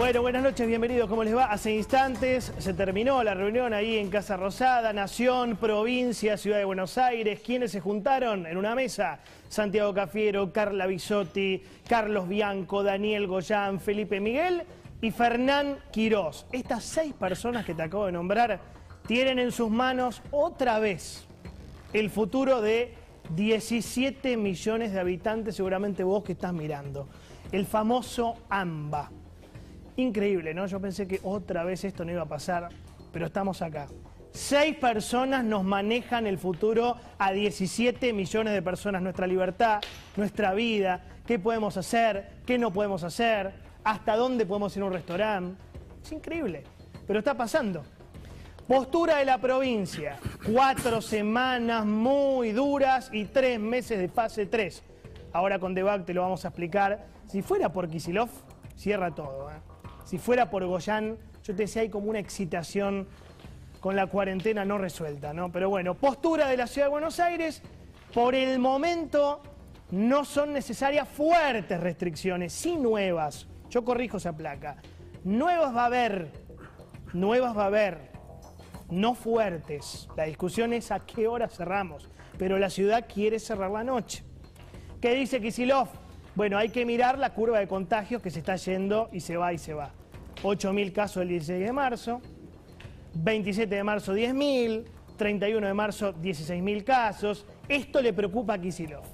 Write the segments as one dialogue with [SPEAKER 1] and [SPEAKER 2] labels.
[SPEAKER 1] Bueno, buenas noches, bienvenidos. ¿Cómo les va? Hace instantes se terminó la reunión ahí en Casa Rosada, Nación, Provincia, Ciudad de Buenos Aires. ¿Quiénes se juntaron en una mesa? Santiago Cafiero, Carla Bisotti, Carlos Bianco, Daniel Goyán, Felipe Miguel y Fernán Quirós. Estas seis personas que te acabo de nombrar tienen en sus manos otra vez el futuro de 17 millones de habitantes, seguramente vos que estás mirando. El famoso AMBA. Increíble, ¿no? Yo pensé que otra vez esto no iba a pasar, pero estamos acá. Seis personas nos manejan el futuro a 17 millones de personas, nuestra libertad, nuestra vida, qué podemos hacer, qué no podemos hacer, hasta dónde podemos ir a un restaurante. Es increíble, pero está pasando. Postura de la provincia, cuatro semanas muy duras y tres meses de fase 3. Ahora con Debac te lo vamos a explicar. Si fuera por Kisilov, cierra todo. ¿eh? Si fuera por Goyán, yo te decía, hay como una excitación con la cuarentena no resuelta, ¿no? Pero bueno, postura de la Ciudad de Buenos Aires, por el momento no son necesarias fuertes restricciones, sí nuevas. Yo corrijo esa placa. Nuevas va a haber, nuevas va a haber, no fuertes. La discusión es a qué hora cerramos, pero la ciudad quiere cerrar la noche. ¿Qué dice Kisilov? Bueno, hay que mirar la curva de contagios que se está yendo y se va y se va. 8.000 casos el 16 de marzo, 27 de marzo 10.000, 31 de marzo 16.000 casos. Esto le preocupa a Kisilov.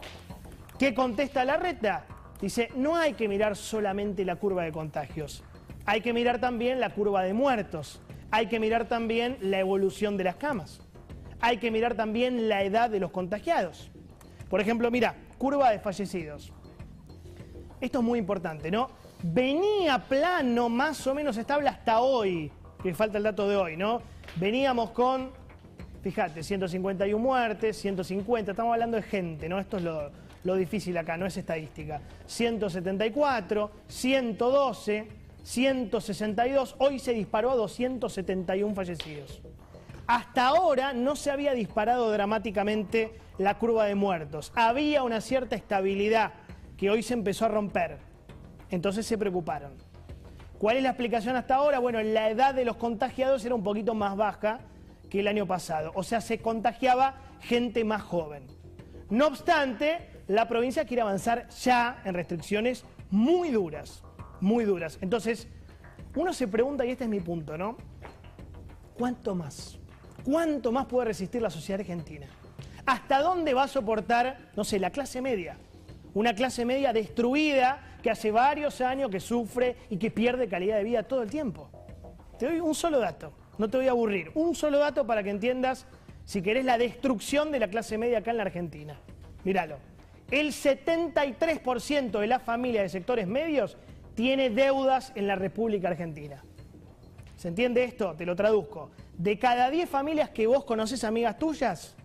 [SPEAKER 1] ¿Qué contesta la reta? Dice, no hay que mirar solamente la curva de contagios, hay que mirar también la curva de muertos, hay que mirar también la evolución de las camas, hay que mirar también la edad de los contagiados. Por ejemplo, mira, curva de fallecidos. Esto es muy importante, ¿no? Venía plano más o menos estable hasta hoy, que falta el dato de hoy, ¿no? Veníamos con, fíjate, 151 muertes, 150, estamos hablando de gente, ¿no? Esto es lo, lo difícil acá, no es estadística. 174, 112, 162, hoy se disparó a 271 fallecidos. Hasta ahora no se había disparado dramáticamente la curva de muertos. Había una cierta estabilidad que hoy se empezó a romper. Entonces se preocuparon. ¿Cuál es la explicación hasta ahora? Bueno, la edad de los contagiados era un poquito más baja que el año pasado. O sea, se contagiaba gente más joven. No obstante, la provincia quiere avanzar ya en restricciones muy duras, muy duras. Entonces, uno se pregunta, y este es mi punto, ¿no? ¿Cuánto más? ¿Cuánto más puede resistir la sociedad argentina? ¿Hasta dónde va a soportar, no sé, la clase media? Una clase media destruida que hace varios años que sufre y que pierde calidad de vida todo el tiempo. Te doy un solo dato, no te voy a aburrir. Un solo dato para que entiendas, si querés, la destrucción de la clase media acá en la Argentina. Míralo. El 73% de las familias de sectores medios tiene deudas en la República Argentina. ¿Se entiende esto? Te lo traduzco. De cada 10 familias que vos conoces, amigas tuyas,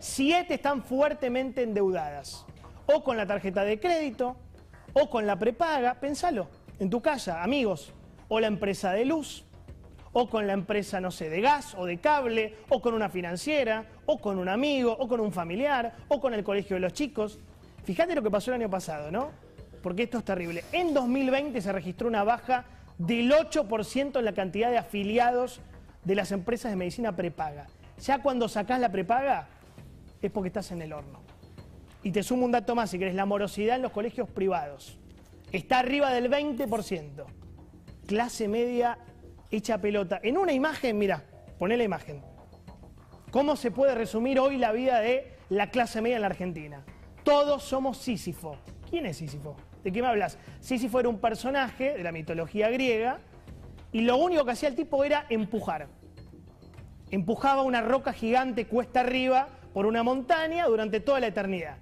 [SPEAKER 1] 7 están fuertemente endeudadas o con la tarjeta de crédito, o con la prepaga, pensalo, en tu casa, amigos, o la empresa de luz, o con la empresa, no sé, de gas o de cable, o con una financiera, o con un amigo, o con un familiar, o con el colegio de los chicos. Fíjate lo que pasó el año pasado, ¿no? Porque esto es terrible. En 2020 se registró una baja del 8% en la cantidad de afiliados de las empresas de medicina prepaga. Ya cuando sacás la prepaga es porque estás en el horno. Y te sumo un dato más, si querés, la morosidad en los colegios privados. Está arriba del 20%. Clase media hecha pelota. En una imagen, mira, poné la imagen. ¿Cómo se puede resumir hoy la vida de la clase media en la Argentina? Todos somos Sísifo. ¿Quién es Sísifo? ¿De qué me hablas? Sísifo era un personaje de la mitología griega y lo único que hacía el tipo era empujar. Empujaba una roca gigante cuesta arriba por una montaña durante toda la eternidad.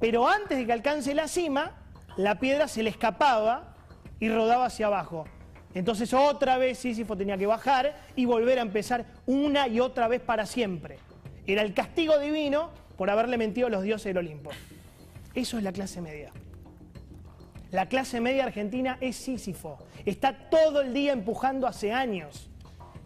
[SPEAKER 1] Pero antes de que alcance la cima, la piedra se le escapaba y rodaba hacia abajo. Entonces otra vez Sísifo tenía que bajar y volver a empezar una y otra vez para siempre. Era el castigo divino por haberle mentido a los dioses del Olimpo. Eso es la clase media. La clase media argentina es Sísifo. Está todo el día empujando hace años.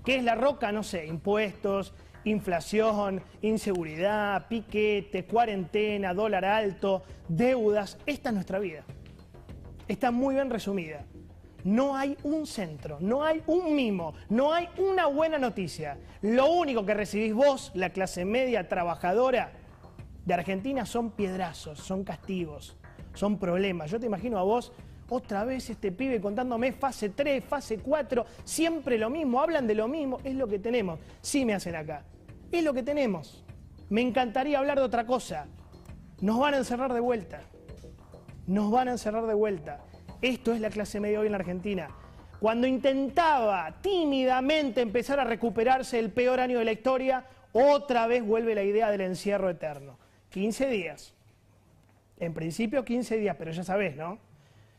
[SPEAKER 1] ¿Qué es la roca? No sé, impuestos, inflación, inseguridad, piquete, cuarentena, dólar alto, deudas. Esta es nuestra vida. Está muy bien resumida. No hay un centro, no hay un mimo, no hay una buena noticia. Lo único que recibís vos, la clase media trabajadora de Argentina, son piedrazos, son castigos, son problemas. Yo te imagino a vos otra vez este pibe contándome fase 3, fase 4, siempre lo mismo, hablan de lo mismo, es lo que tenemos. Sí me hacen acá, es lo que tenemos. Me encantaría hablar de otra cosa. Nos van a encerrar de vuelta. Nos van a encerrar de vuelta. Esto es la clase media hoy en la Argentina. Cuando intentaba tímidamente empezar a recuperarse el peor año de la historia, otra vez vuelve la idea del encierro eterno. 15 días. En principio 15 días, pero ya sabés, ¿no?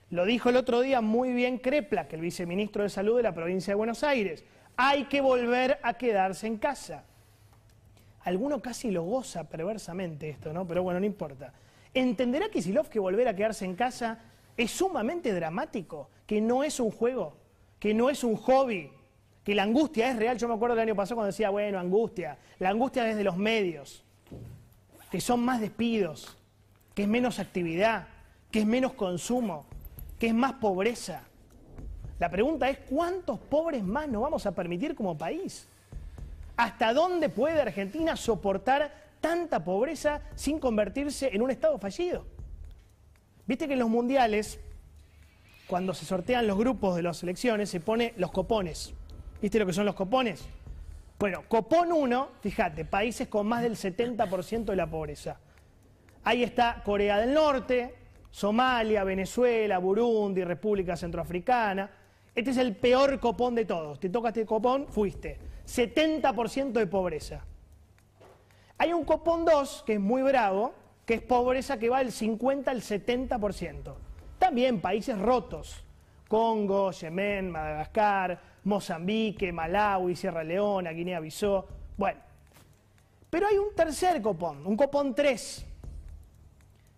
[SPEAKER 1] Lo dijo el otro día muy bien Crepla, que el viceministro de Salud de la provincia de Buenos Aires. Hay que volver a quedarse en casa. Alguno casi lo goza perversamente esto, ¿no? Pero bueno, no importa. ¿Entenderá Kisilov que volver a quedarse en casa es sumamente dramático, que no es un juego, que no es un hobby, que la angustia es real? Yo me acuerdo el año pasado cuando decía, bueno, angustia. La angustia es de los medios, que son más despidos, que es menos actividad, que es menos consumo, que es más pobreza. La pregunta es, ¿cuántos pobres más nos vamos a permitir como país? ¿Hasta dónde puede Argentina soportar tanta pobreza sin convertirse en un Estado fallido? Viste que en los mundiales, cuando se sortean los grupos de las selecciones, se pone los copones. ¿Viste lo que son los copones? Bueno, copón 1, fíjate, países con más del 70% de la pobreza. Ahí está Corea del Norte, Somalia, Venezuela, Burundi, República Centroafricana. Este es el peor copón de todos. Te toca este copón, fuiste. 70% de pobreza. Hay un copón 2 que es muy bravo, que es pobreza que va del 50 al 70%. También países rotos. Congo, Yemen, Madagascar, Mozambique, Malawi, Sierra Leona, Guinea-Bissau. Bueno. Pero hay un tercer copón, un copón 3,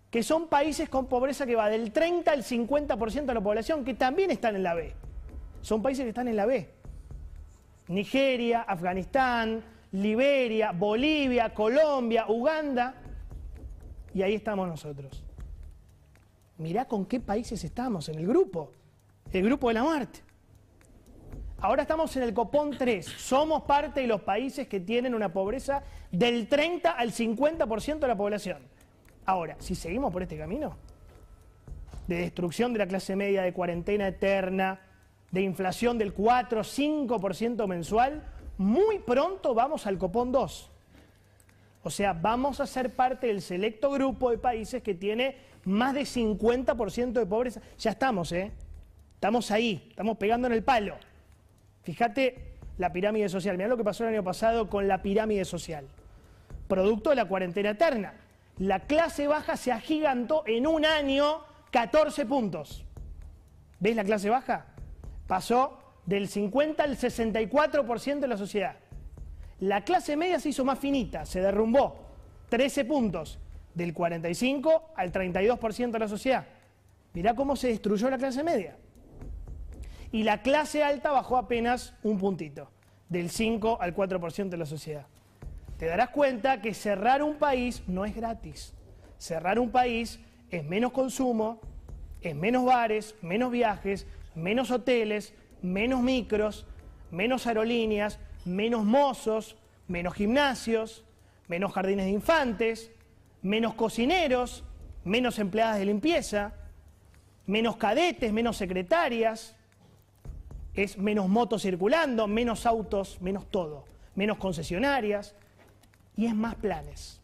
[SPEAKER 1] que son países con pobreza que va del 30 al 50% de la población, que también están en la B. Son países que están en la B. Nigeria, Afganistán, Liberia, Bolivia, Colombia, Uganda. Y ahí estamos nosotros. Mirá con qué países estamos en el grupo. El grupo de la muerte. Ahora estamos en el copón 3. Somos parte de los países que tienen una pobreza del 30 al 50% de la población. Ahora, si seguimos por este camino de destrucción de la clase media, de cuarentena eterna, de inflación del 4-5% mensual, muy pronto vamos al copón 2. O sea, vamos a ser parte del selecto grupo de países que tiene más de 50% de pobreza. Ya estamos, ¿eh? Estamos ahí, estamos pegando en el palo. Fíjate la pirámide social. Mirá lo que pasó el año pasado con la pirámide social. Producto de la cuarentena eterna. La clase baja se agigantó en un año 14 puntos. ¿Ves la clase baja? Pasó del 50 al 64% de la sociedad. La clase media se hizo más finita, se derrumbó 13 puntos, del 45 al 32% de la sociedad. Mirá cómo se destruyó la clase media. Y la clase alta bajó apenas un puntito, del 5 al 4% de la sociedad. Te darás cuenta que cerrar un país no es gratis. Cerrar un país es menos consumo, es menos bares, menos viajes, menos hoteles, menos micros, menos aerolíneas, menos mozos, menos gimnasios, menos jardines de infantes, menos cocineros, menos empleadas de limpieza, menos cadetes, menos secretarias, es menos motos circulando, menos autos, menos todo, menos concesionarias y es más planes.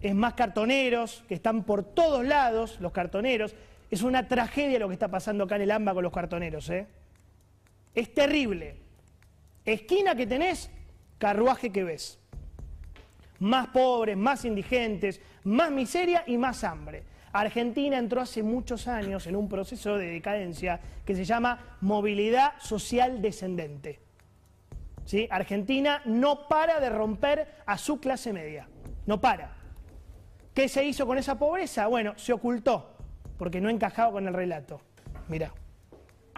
[SPEAKER 1] Es más cartoneros que están por todos lados, los cartoneros, es una tragedia lo que está pasando acá en el AMBA con los cartoneros. ¿eh? Es terrible. Esquina que tenés, carruaje que ves. Más pobres, más indigentes, más miseria y más hambre. Argentina entró hace muchos años en un proceso de decadencia que se llama movilidad social descendente. Argentina no para de romper a su clase media. No para. ¿Qué se hizo con esa pobreza? Bueno, se ocultó, porque no encajaba con el relato. Mirá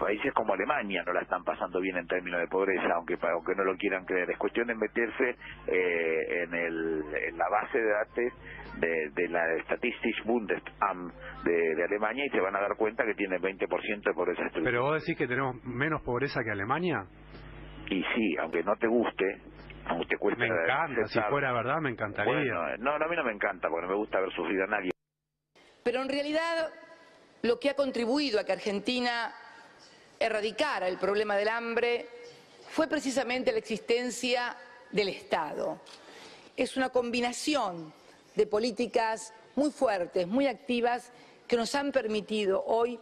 [SPEAKER 2] países como Alemania no la están pasando bien en términos de pobreza, aunque aunque no lo quieran creer. Es cuestión de meterse eh, en, el, en la base de datos de, de la Statistics Bundesamt de, de, Alemania y se van a dar cuenta que tiene 20% de pobreza estructural.
[SPEAKER 3] ¿Pero vos decís que tenemos menos pobreza que Alemania?
[SPEAKER 2] Y sí, aunque no te guste, aunque te cueste...
[SPEAKER 3] Me encanta, si fuera verdad me encantaría.
[SPEAKER 2] no, no, a mí no me encanta porque no me gusta ver sufrir a nadie.
[SPEAKER 4] Pero en realidad lo que ha contribuido a que Argentina erradicara el problema del hambre fue precisamente la existencia del Estado. Es una combinación de políticas muy fuertes, muy activas, que nos han permitido hoy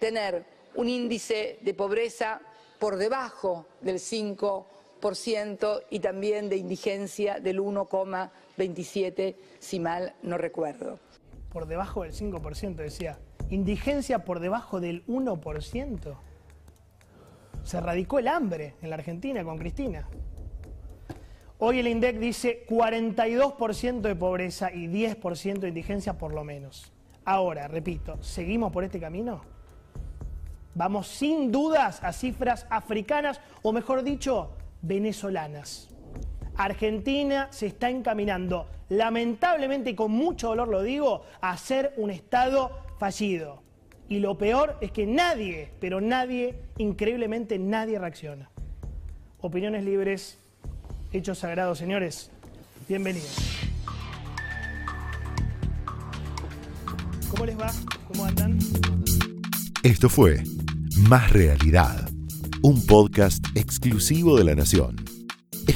[SPEAKER 4] tener un índice de pobreza por debajo del 5% y también de indigencia del 1,27, si mal no recuerdo.
[SPEAKER 1] Por debajo del 5%, decía. Indigencia por debajo del 1% se erradicó el hambre en la Argentina con Cristina. Hoy el INDEC dice 42% de pobreza y 10% de indigencia por lo menos. Ahora, repito, ¿seguimos por este camino? Vamos sin dudas a cifras africanas o mejor dicho, venezolanas. Argentina se está encaminando, lamentablemente y con mucho dolor lo digo, a ser un Estado fallido. Y lo peor es que nadie, pero nadie, increíblemente nadie reacciona. Opiniones libres, hechos sagrados, señores. Bienvenidos. ¿Cómo les va? ¿Cómo andan?
[SPEAKER 5] Esto fue Más Realidad, un podcast exclusivo de La Nación.